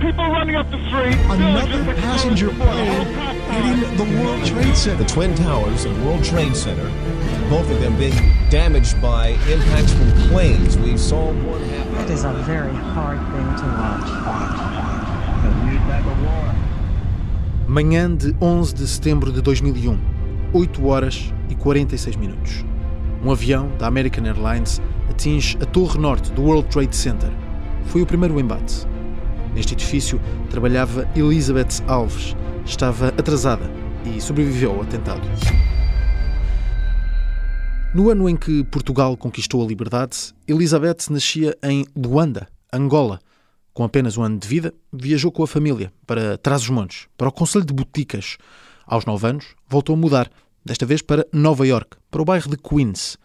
people running up the street. Another passenger plane hitting the World Trade Center. The Twin Towers and World Trade Center, both of them being damaged by impacts from planes. We saw one happen. That is a very hard thing to watch. Manhã de 11 de setembro de 2001, 8 horas e 46 minutos. Um avião da American Airlines atinge a torre norte do World Trade Center. Foi o primeiro embate. Neste edifício trabalhava Elizabeth Alves. Estava atrasada e sobreviveu ao atentado. No ano em que Portugal conquistou a liberdade, Elizabeth nascia em Luanda, Angola. Com apenas um ano de vida, viajou com a família para Trás-os-Montes, para o Conselho de Boticas. Aos nove anos, voltou a mudar, desta vez para Nova York, para o bairro de Queens.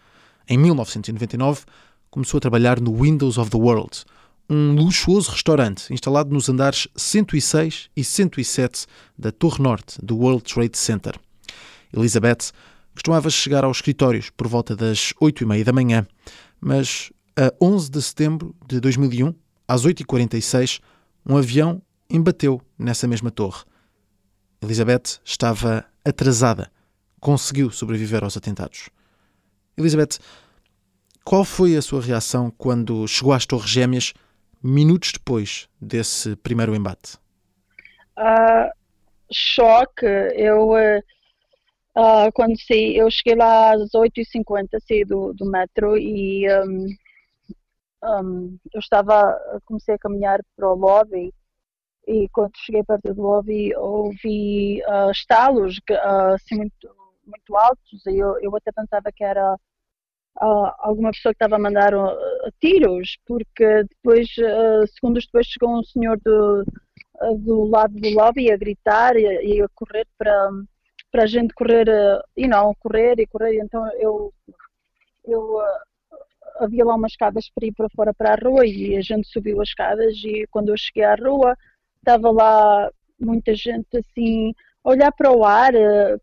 Em 1999, começou a trabalhar no Windows of the World, um luxuoso restaurante instalado nos andares 106 e 107 da Torre Norte do World Trade Center. Elizabeth costumava chegar aos escritórios por volta das 8 e meia da manhã, mas a 11 de setembro de 2001, às 8h46, um avião embateu nessa mesma torre. Elizabeth estava atrasada. Conseguiu sobreviver aos atentados. Elizabeth, qual foi a sua reação quando chegou às Torres Gêmeas minutos depois desse primeiro embate? Uh, choque. Eu, uh, uh, quando saí, eu cheguei lá às 8h50, saí do, do metro e um, um, eu estava, comecei a caminhar para o lobby e quando cheguei perto do lobby ouvi estalos assim muito, muito altos e eu, eu até pensava que era uh, alguma pessoa que estava a mandar uh, tiros, porque depois, uh, segundos depois, chegou um senhor do, do lado do lobby a gritar e, e a correr para, para a gente correr, e não, correr e correr. Então eu, eu havia lá umas escadas para ir para fora para a rua e a gente subiu as escadas e quando eu cheguei à rua estava lá muita gente assim olhar para o ar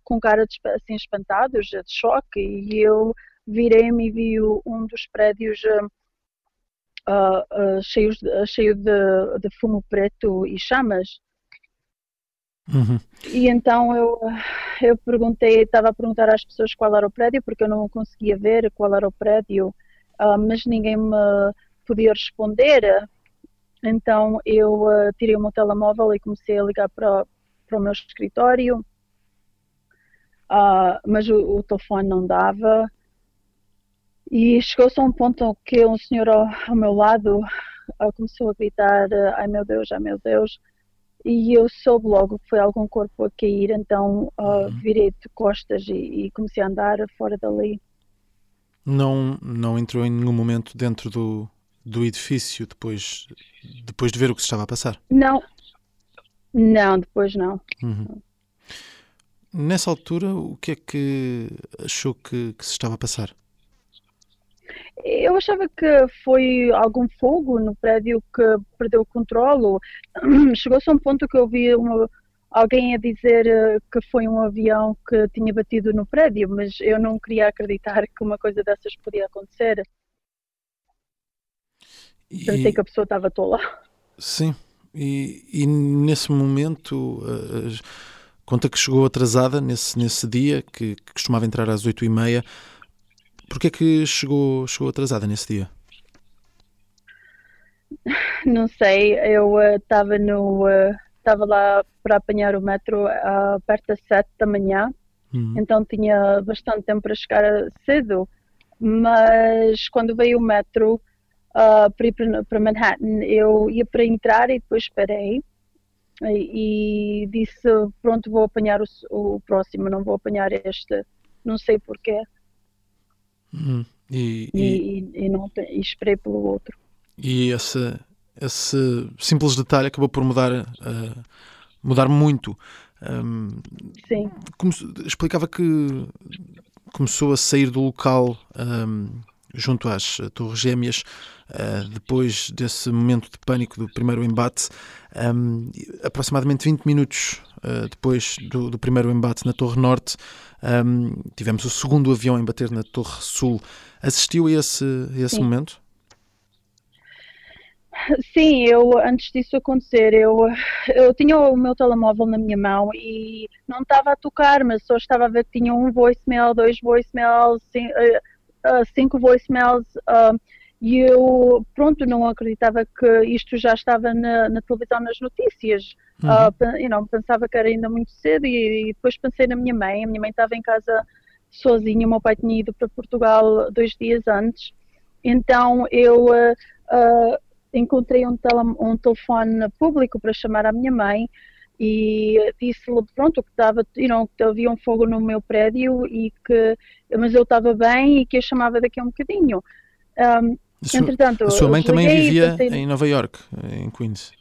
com cara de, assim espantados de choque e eu virei-me e vi um dos prédios uh, uh, cheios, uh, cheio de, de, fumo preto e chamas. Uhum. E então eu, eu perguntei, estava a perguntar às pessoas qual era o prédio, porque eu não conseguia ver qual era o prédio, mas ninguém me podia responder. Então eu tirei o meu telemóvel e comecei a ligar para, para o meu escritório, mas o, o telefone não dava. E chegou-se a um ponto que um senhor ao, ao meu lado uh, começou a gritar: Ai meu Deus, ai meu Deus. E eu soube logo que foi algum corpo a cair, então uh, uhum. virei de costas e, e, comecei a andar fora dali. Não, não entrou em nenhum momento dentro do, do edifício depois, depois de ver o que se estava a passar? Não, não, depois não. Uhum. Nessa altura, o que é que achou que, que se estava a passar? Eu achava que foi algum fogo no prédio que perdeu o controle. Chegou-se a um ponto que eu vi uma, alguém a dizer eh, que foi um avião que tinha batido no prédio, mas eu não queria acreditar que uma coisa dessas podia acontecer. E... Pensei que a pessoa estava tola. Sim, e, e nesse momento, uh, conta que chegou atrasada nesse, nesse dia, que, que costumava entrar às oito e meia. Porquê é que chegou, chegou atrasada nesse dia? Não sei, eu estava uh, no estava uh, lá para apanhar o metro uh, perto das sete da manhã, uhum. então tinha bastante tempo para chegar cedo, mas quando veio o metro uh, para ir para Manhattan, eu ia para entrar e depois esperei e, e disse pronto vou apanhar o, o próximo, não vou apanhar este, não sei porquê. Hum. E, e, e, e, não, e esperei pelo outro. E esse, esse simples detalhe acabou por mudar, uh, mudar muito. Um, Sim. Como, explicava que começou a sair do local um, junto às Torres Gêmeas uh, depois desse momento de pânico do primeiro embate. Um, aproximadamente 20 minutos uh, depois do, do, primeiro embate na Torre Norte, um, tivemos o segundo avião a bater na Torre Sul. Assistiu a esse, a esse momento? sim, eu antes disso acontecer, eu, eu tinha o meu telemóvel na minha mão e não estava a tocar, mas só estava a ver que tinha um voicemail, dois voicemails, uh, cinco voicemails. Uh, e eu, pronto, não acreditava que isto já estava na, na televisão, nas notícias. Uhum. Uh, you know, pensava que era ainda muito cedo e, e, depois pensei na minha mãe. A minha mãe estava em casa sozinha, o meu pai tinha ido para Portugal dois dias antes. Então eu uh, uh, encontrei um, tele, um telefone público para chamar a minha mãe e disse-lhe pronto que estava you know, que havia um fogo no meu prédio e que mas eu estava bem e que eu chamava daqui a um bocadinho um, a sua, Entretanto, a sua mãe também vivia pensei... em Nova York, em Queens.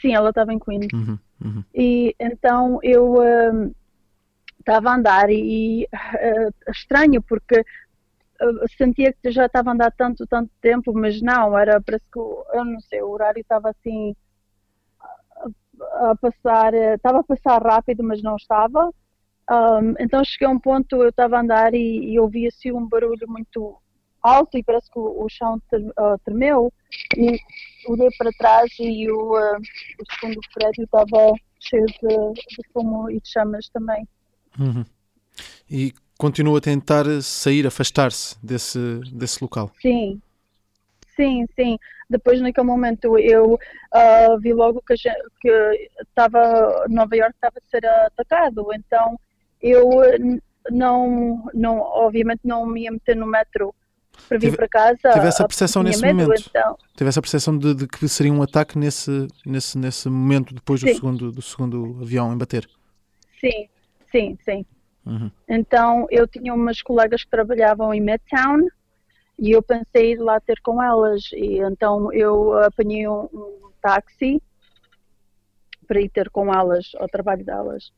Sim, ela estava em Queens. Uhum, uhum. E então eu estava a andar e uh, estranho porque uh, sentia que já estava a andar tanto, tanto tempo, mas não, era parece que eu não sei, o horário estava assim a, passar, estava a passar rápido, mas não estava. Um, então cheguei a um ponto, eu estava a andar e, e ouvia-se um barulho muito alto e parece que o, o chão uh, tremeu e olhei para trás e o, uh, o segundo prédio estava cheio de, de fumo e de chamas também. Uhum. E continua a tentar sair, afastar-se desse, desse local? Sim, sim, sim. Depois, naquele momento, eu uh, vi logo que, que estava, Nova York estava a ser atacado, então eu não, não, obviamente não me ia meter no metro para vir Tive, para casa. Tive essa percepção nesse medo, momento. Então. Tive essa percepção de, de, que seria um ataque nesse, nesse, nesse momento depois do segundo, do segundo avião em bater. Sim, sim, sim. Uhum. Então eu tinha umas colegas que trabalhavam em Midtown e eu pensei ir lá ter com elas e então eu apanhei um, um táxi para ir ter com elas ao trabalho delas.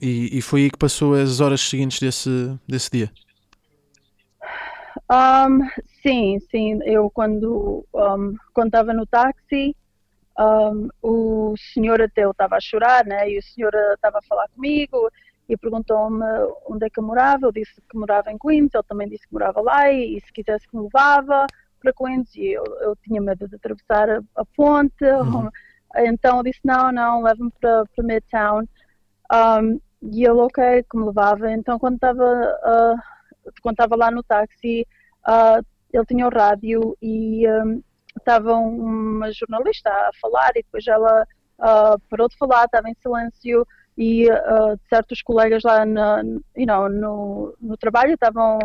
E, e foi aí que passou as horas seguintes desse, desse dia? Um, sim, sim. Eu quando um, quando estava no táxi, um, o senhor até estava a chorar, né? E o senhor estava a falar comigo e perguntou-me onde é que eu morava. Eu disse que morava em Queens. Ele também disse que morava lá e, e se quisesse que me levava para Queens. E eu, eu tinha medo de atravessar a, a ponte. Uhum. Então eu disse não, não, leva-me para, para Midtown. Um, e ele ok, que me levava. Então quando estava uh, quando estava lá no táxi, uh, ele tinha o rádio e um, estava uma jornalista a falar e depois ela uh, parou de falar, estava em silêncio e uh, certos colegas lá you know, no, no trabalho estavam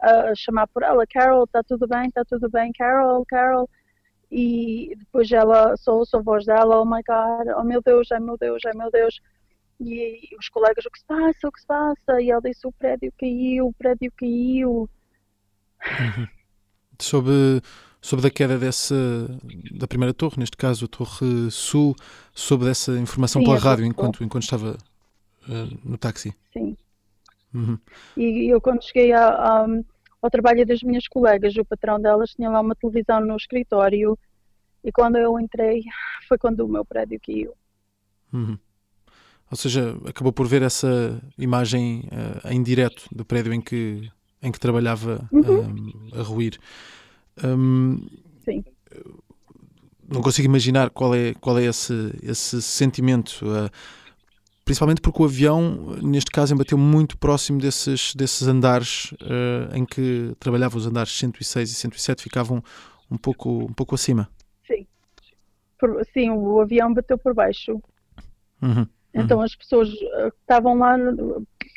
a chamar por ela, Carol, está tudo bem, está tudo bem, Carol, Carol. E depois ela só ouço a voz dela, oh my God, oh meu Deus, ai meu Deus, ai meu Deus. E, os colegas, o que se passa, o que se passa? E ela disse, o prédio caiu, o prédio caiu. Sobre, sobre a queda dessa, da primeira torre, neste caso a Torre Sul, sobre essa informação Sim, pela rádio enquanto, enquanto estava uh, no táxi. Sim. Uhum. E eu quando cheguei a, a, ao trabalho das minhas colegas, o patrão delas tinha lá uma televisão no escritório e quando eu entrei foi quando o meu prédio caiu. Uhum. Ou seja, acabou por ver essa imagem uh, em direto do prédio em que, em que trabalhava uhum. um, a ruir. Um, Sim. Não consigo imaginar qual é, qual é esse, esse sentimento. Uh, principalmente porque o avião, neste caso, embateu muito próximo desses, desses andares uh, em que trabalhava. Os andares 106 e 107 ficavam um pouco, um pouco acima. Sim. Por, sim, o avião bateu por baixo. Uhum. Então uhum. as pessoas eh, que estavam lá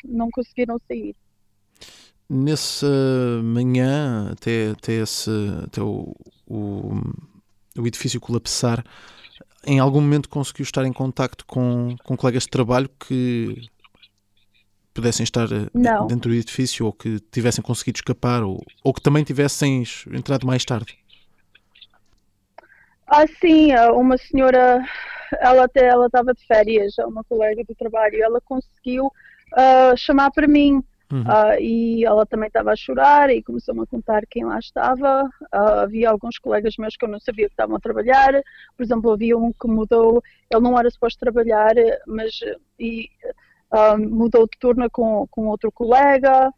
não conseguiram sair. Nessa manhã, até, até, esse, até o, o, o edifício colapsar, em algum momento conseguiu estar em contacto com, com colegas de trabalho que pudessem estar eh, não. dentro do edifício ou que tivessem conseguido escapar ou, ou que também tivessem entrado mais tarde? Ah, sim, uma senhora ela até ela estava de férias, é uma colega do trabalho, ela conseguiu uh, chamar para mim. Uhum. Uh, e ela também estava a chorar e começou-me a contar quem lá estava. Uh, havia alguns colegas meus que eu não sabia que estavam a trabalhar. Por exemplo, havia um que mudou, ele não era suposto trabalhar, mas e, mudou de turno com, com outro colega.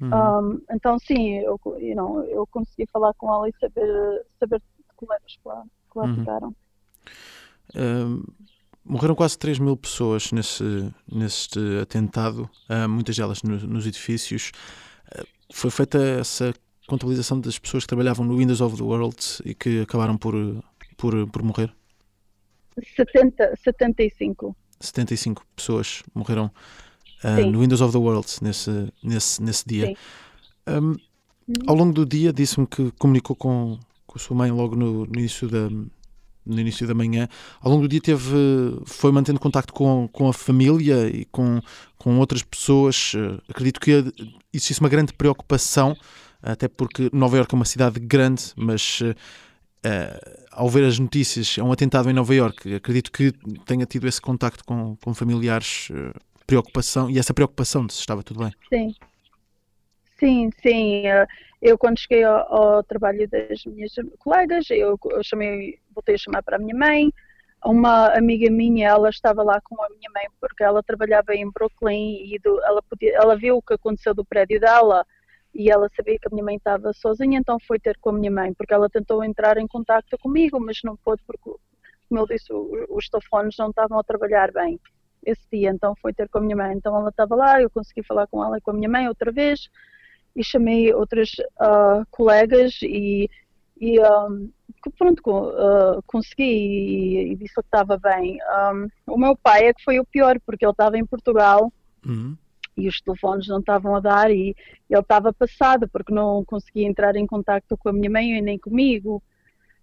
Um, então sim, eu, you know, eu consegui falar com ela e saber, saber de colegas que lá, que lá Uhum. ficaram. Ahm, morreram quase 3 mil pessoas nesse, neste atentado, ah, muitas delas no- nos edifícios. Ah, foi feita essa contabilização das pessoas que trabalhavam no Windows of the World e que acabaram por, por, por morrer. 70, 75. 75 pessoas morreram Sim. no Windows of the World nesse, nesse, nesse dia. Ahm, ao longo do dia disse-me que comunicou com, com a sua mãe logo no, no início da no início da manhã. Ao longo do dia teve foi mantendo contacto com, com a família e com, com outras pessoas. Eh, Acredito que existisse uma grande preocupação, até porque Nova Iorque é uma cidade grande, mas eh, ao ver as notícias, é um atentado em Nova Iorque. Acredito que tenha tido esse contacto com, com familiares, preocupação, e essa preocupação de se estava tudo bem. Sim. Sim, sim. Eu quando cheguei ao, ao trabalho das minhas colegas, eu, eu chamei, voltei a chamar para a minha mãe. Uma amiga minha, ela estava lá com a minha mãe porque ela trabalhava em Brooklyn e do- ela, podia, ela viu o que aconteceu do prédio dela e ela sabia que a minha mãe estava sozinha, então foi ter com a minha mãe porque ela tentou entrar em contato comigo, mas não pôde porque, como eu disse, os telefones não estavam a trabalhar bem esse dia, então foi ter com a minha mãe. Então ela estava lá, eu consegui falar com ela e com a minha mãe outra vez e chamei outras ah, colegas e, e ahm, que pronto, ah, consegui e, e disse que estava bem. Ahm, o meu pai é que foi o pior, porque ele estava em Portugal Uhum. e os telefones não estavam a dar e ele estava passado porque não conseguia entrar em contato com a minha mãe e nem comigo.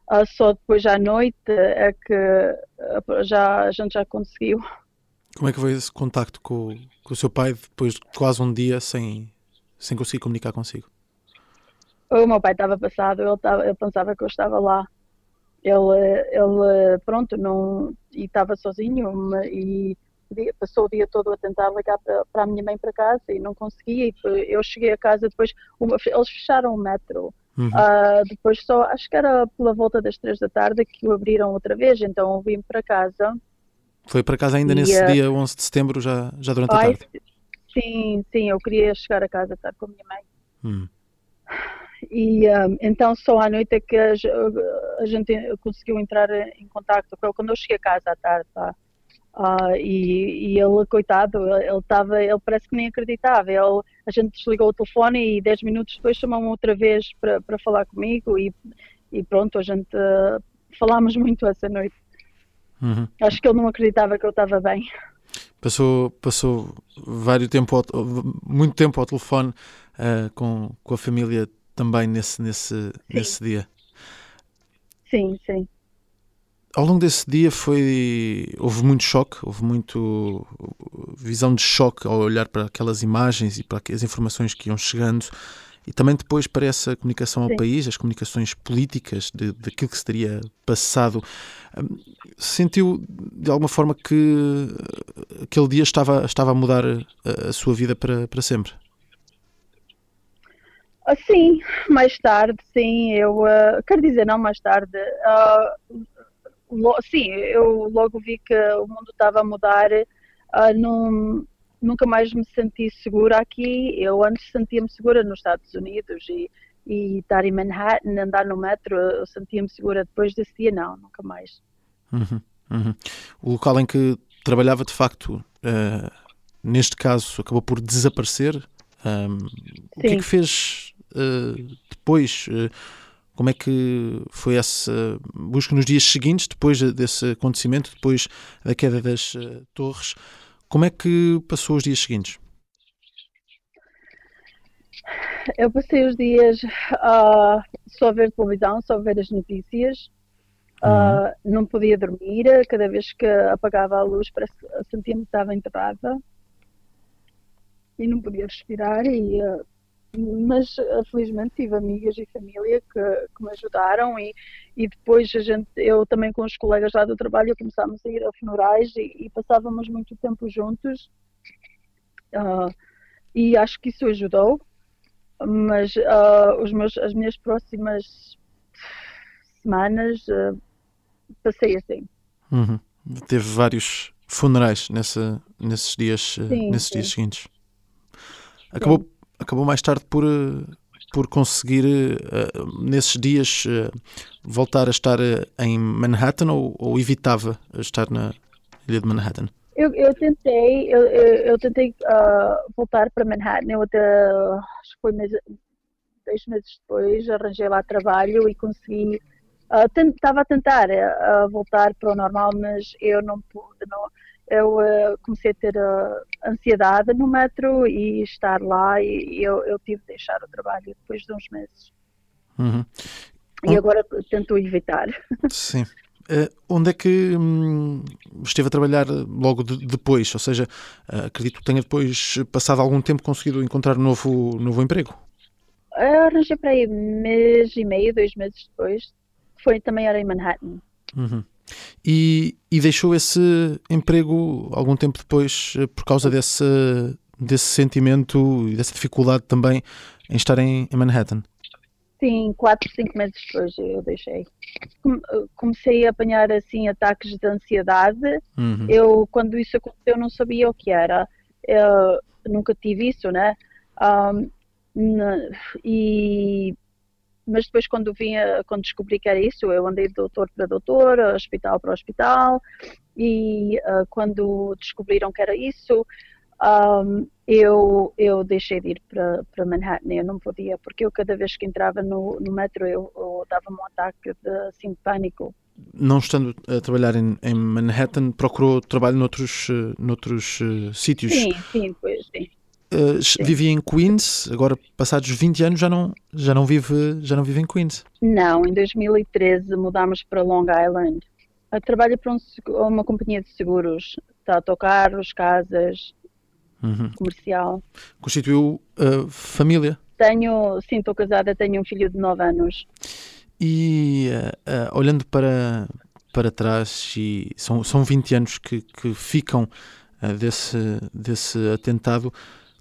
Ah, só depois à noite é que ah, já, a gente já conseguiu. Como é que foi esse contacto com, com o seu pai depois de quase um dia sem, sem conseguir comunicar consigo? O meu pai estava passado, ele, estava, ele pensava que eu estava lá. Ele, ele pronto, não, e estava sozinho e passou o dia todo a tentar ligar para, para a minha mãe para casa e não conseguia. Eu cheguei a casa depois, eles fecharam o metro. Uhum. Ah, depois só, acho que era pela volta das três da tarde que o abriram outra vez, então eu vim para casa. Foi para casa ainda E, nesse eh, dia 11 de setembro, já, já durante a Ai, tarde? sim, sim, eu queria chegar a casa estar com a minha mãe. Hum. E um, então só à noite é que a, a gente conseguiu entrar em contato com ele quando eu cheguei a casa à tarde, tá? Ah, e, e ele, coitado, ele estava, ele parece que nem acreditava. Ele, a gente desligou o telefone e 10 minutos depois chamou-me outra vez para, falar comigo e, e pronto, a gente ah, falámos muito essa noite. Uhum. Acho que ele não acreditava que eu estava bem. Passou, passou vários tempo ao- muito tempo ao telefone ah, com, com a família também nesse, nesse, nesse dia. Sim, sim. Ao longo desse dia foi houve muito choque, houve muito visão de choque ao olhar para aquelas imagens e para as informações que iam chegando e também depois para essa comunicação ao Sim. país, as comunicações políticas de, daquilo que se teria passado. Hum, Sentiu de alguma forma que eh, aquele dia estava, estava a mudar a, a sua vida para, para sempre? Sim, mais tarde, sim, eu ah, quero dizer, não mais tarde. ah, lo- sim, eu logo vi que o mundo estava a mudar. ah, não- nunca mais me senti segura aqui. Eu antes sentia-me segura nos Estados Unidos e, e estar em Manhattan, andar no metro, eu sentia-me segura. Depois desse dia, não, nunca mais. Uhum, uhum. O local em que trabalhava, de facto, neste caso, acabou por desaparecer. Ahm, o que é que fez depois? Eh, como é que foi essa busca nos dias seguintes, depois desse acontecimento, depois da queda das eh, torres? Como é que passou os dias seguintes? Eu passei os dias ah, só a ver televisão, só a ver as notícias. Ah, não podia dormir, cada vez que apagava a luz parece sentia-me que estava enterrada e não podia respirar. E, ah, mas ah, felizmente tive amigas e família que, que me ajudaram e, e depois a gente, eu também com os colegas lá do trabalho começámos a ir a funerais e, e passávamos muito tempo juntos. Ah, e acho que isso ajudou mas ah, os meus, as minhas próximas semanas ah, passei assim. Uhum. Teve vários funerais nessa, nesses dias, eh, Sim, nesses sim. dias seguintes. Acabou, acabou mais tarde por, uh, por conseguir, uh, nesses dias, voltar a estar em Manhattan ou, ou, evitava estar na ilha de Manhattan? Eu, eu tentei, eu, eu, eu tentei voltar para Manhattan. Eu até, acho que foi mês, dois meses depois, arranjei lá trabalho e consegui. Estava a tentar voltar para o normal, mas eu não pude. Não, eu uh, comecei a ter uh, ansiedade no metro e estar lá e eu, eu tive de deixar o trabalho depois de uns meses. Uhum. E agora tento evitar. Sim. Uh, onde é que hum, esteve a trabalhar logo de, depois? Ou seja, uh, acredito que tenha depois, passado algum tempo, conseguido encontrar um novo, novo emprego? Eu arranjei para aí mês e meio, dois meses depois. Foi também era em Manhattan. Uhum. E, e, deixou esse emprego algum tempo depois eh, por causa desse, desse sentimento e dessa dificuldade também em estar em, em Manhattan. Sim, quatro, cinco meses depois eu deixei. Eh, comecei a apanhar assim ataques de ansiedade. Uhum. Eu, quando isso aconteceu, não sabia o que era. Eu nunca tive isso, né? Um, e mas depois quando vinha, quando descobri que era isso, eu andei de doutor para doutor, hospital para hospital, e uh, quando descobriram que era isso, um, eu, eu deixei de ir para, para Manhattan, eu não podia, porque eu cada vez que entrava no, no metro eu, eu dava-me um ataque de, assim, de pânico. Não estando a trabalhar em, em Manhattan, procurou trabalho noutros, uh, noutros uh, sítios? Sim, sim, pois sim. Uh, vivia em Queens, agora passados 20 anos já não, já não, vive, já não vive em Queens. Não, em 2013 mudámos para Long Island. Eu trabalho para um, uma companhia de seguros, está a autocarros, casas, uhum. comercial. Constituiu uh, família? Tenho, sim, estou casada, tenho um filho de 9 anos. E uh, olhando para, para trás, e são, são 20 anos que, que ficam desse, desse atentado,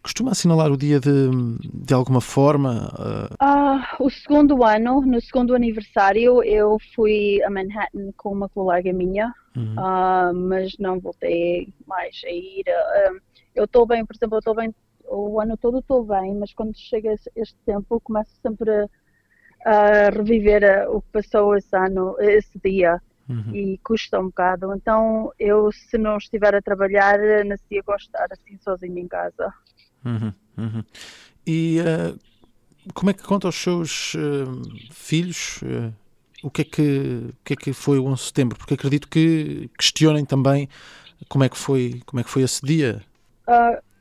Costuma assinalar o dia de, de alguma forma? Uh... O segundo ano, no segundo aniversário, eu fui a Manhattan com uma colega minha, uhum. uh, mas não voltei mais a ir. Uh, eu estou bem, por exemplo, eu estou bem, o ano todo estou bem, mas quando chega este tempo, começo sempre a, reviver o que passou esse ano, esse dia. Uhum. E custa um bocado. Então, eu, se não estiver a trabalhar, nasci a gostar assim sozinha em casa. Uhum, uhum. E uh, como é que conta aos seus uh, filhos uh, o, que é que, o que é que foi o 11 de setembro? Porque acredito que questionem também como é que foi, como é que foi esse dia.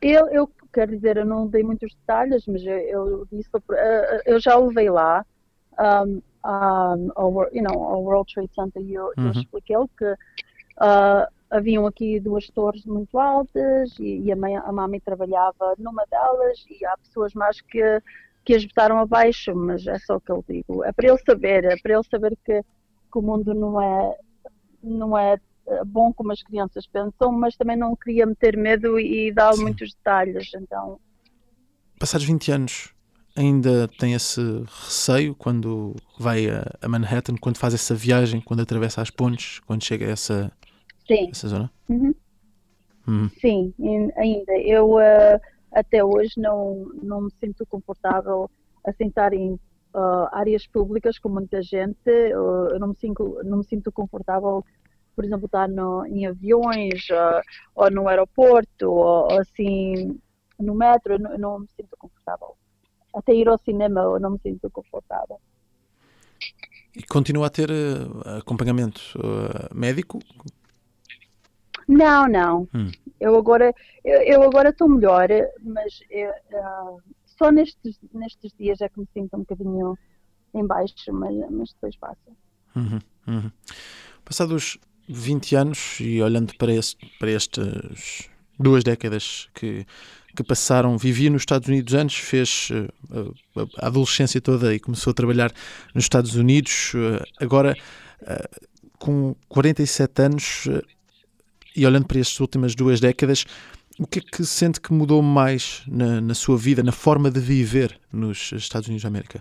eu, eu quero dizer, eu não dei muitos detalhes, mas eu, eu disse, eu já o levei lá um, um, ao, you know, ao World Trade Center e eu, uhum. eu expliquei-lhe que haviam aqui duas torres muito altas e, e a, mãe, a mãe trabalhava numa delas e há pessoas mais que, que as botaram abaixo, mas é só o que eu digo. É para ele saber, é para ele saber que, que o mundo não é, não é eh, bom como as crianças pensam, mas também não queria meter medo e dar Sim. muitos detalhes, então... Passados 20 anos, ainda tem esse receio quando vai a Manhattan, quando faz essa viagem, quando atravessa as pontes, quando chega a essa Sim. Essa zona? Uhum. Uhum. Sim, ainda. Eu uh, até hoje não, não me sinto confortável a sentar em uh, áreas públicas com muita gente. eu não me sinto, não me sinto confortável, por exemplo, estar no, em aviões uh, ou no aeroporto ou, ou, assim no metro. Eu não, eu não me sinto confortável. Até ir ao cinema eu não me sinto confortável. E continua a ter uh, acompanhamento uh, médico? Não, não. Hum. Eu agora eu, eu agora estou melhor, mas eu, uh, só nestes, nestes dias é que me sinto um bocadinho em baixo, mas, mas depois passa. Uhum, uhum. Passados 20 anos e olhando para, este, para estas duas décadas que, que passaram, vivia nos Estados Unidos antes, fez uh, a adolescência toda e começou a trabalhar nos Estados Unidos. Uh, agora, uh, com 47 anos, e olhando para estas últimas duas décadas, o que é que sente que mudou mais na, na sua vida, na forma de viver nos Estados Unidos da América?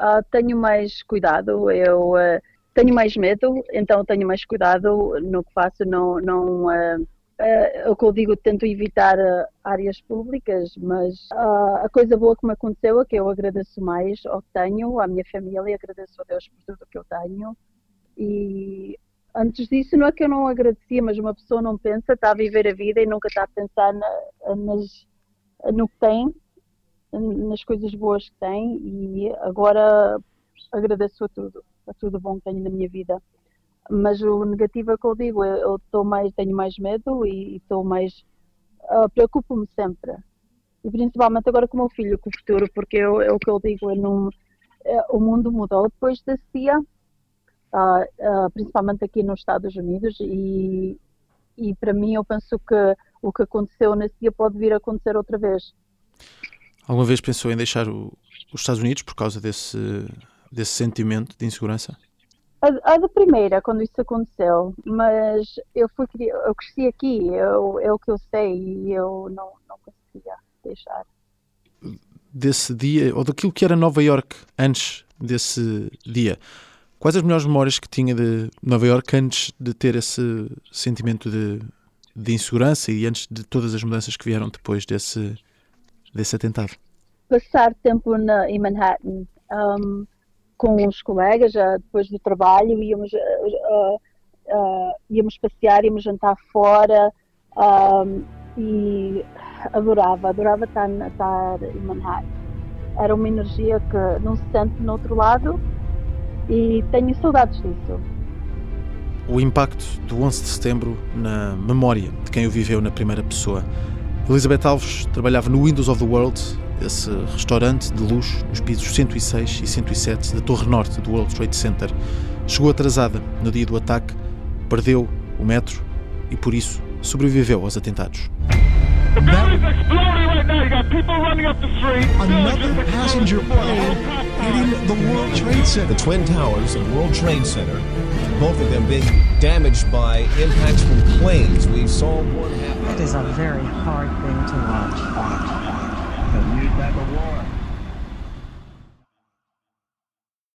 Uh, tenho mais cuidado, eu uh, tenho mais medo, então tenho mais cuidado no que faço, não, não, uh, é o que eu digo, tento evitar uh, áreas públicas, mas uh, a coisa boa que me aconteceu é que eu agradeço mais ao que tenho, à minha família, agradeço a Deus por tudo que eu tenho. E antes disso, não é que eu não agradecia, mas uma pessoa não pensa, está a viver a vida e nunca está a pensar na, nas, no que tem, nas coisas boas que tem, e agora agradeço a tudo, a tudo bom que tenho na minha vida. Mas o negativo é que eu digo, eu mais, tenho mais medo e estou mais, uh, preocupo-me sempre. E principalmente agora com o meu filho, com o futuro, porque é o que eu digo, eu não, é, o mundo mudou depois desse dia, uh, uh, principalmente aqui nos Estados Unidos, e, e para mim eu penso que o que aconteceu nesse dia pode vir a acontecer outra vez. Alguma vez pensou em deixar o, os Estados Unidos por causa desse, desse sentimento de insegurança? A, a da primeira, quando isso aconteceu, mas eu fui eu cresci aqui, eu, é o que eu sei e eu não, não conseguia deixar. Desse dia, ou daquilo que era Nova York antes desse dia, quais as melhores memórias que tinha de Nova York antes de ter esse sentimento de, de insegurança e antes de todas as mudanças que vieram depois desse, desse atentado? Passar tempo na, em Manhattan. Um, com os colegas, depois do trabalho, íamos, uh, uh, íamos passear, íamos jantar fora e adorava, adorava estar, estar em Manhattan. Era uma energia que não se sente no outro lado e tenho saudades disso. O impacto do 11 de setembro na memória de quem o viveu na primeira pessoa. Elizabeth Alves trabalhava no Windows of the World esse restaurante de luxo nos pisos 106 e 107 da Torre Norte do World Trade Center. Chegou atrasada no dia do ataque, perdeu o metro e, por isso, sobreviveu aos atentados. Another passenger plane hitting the World Trade Center. The Twin Towers and World Trade Center, both of them being damaged by impacts from planes. We saw one happen. It is a very hard thing to watch. A new type of war.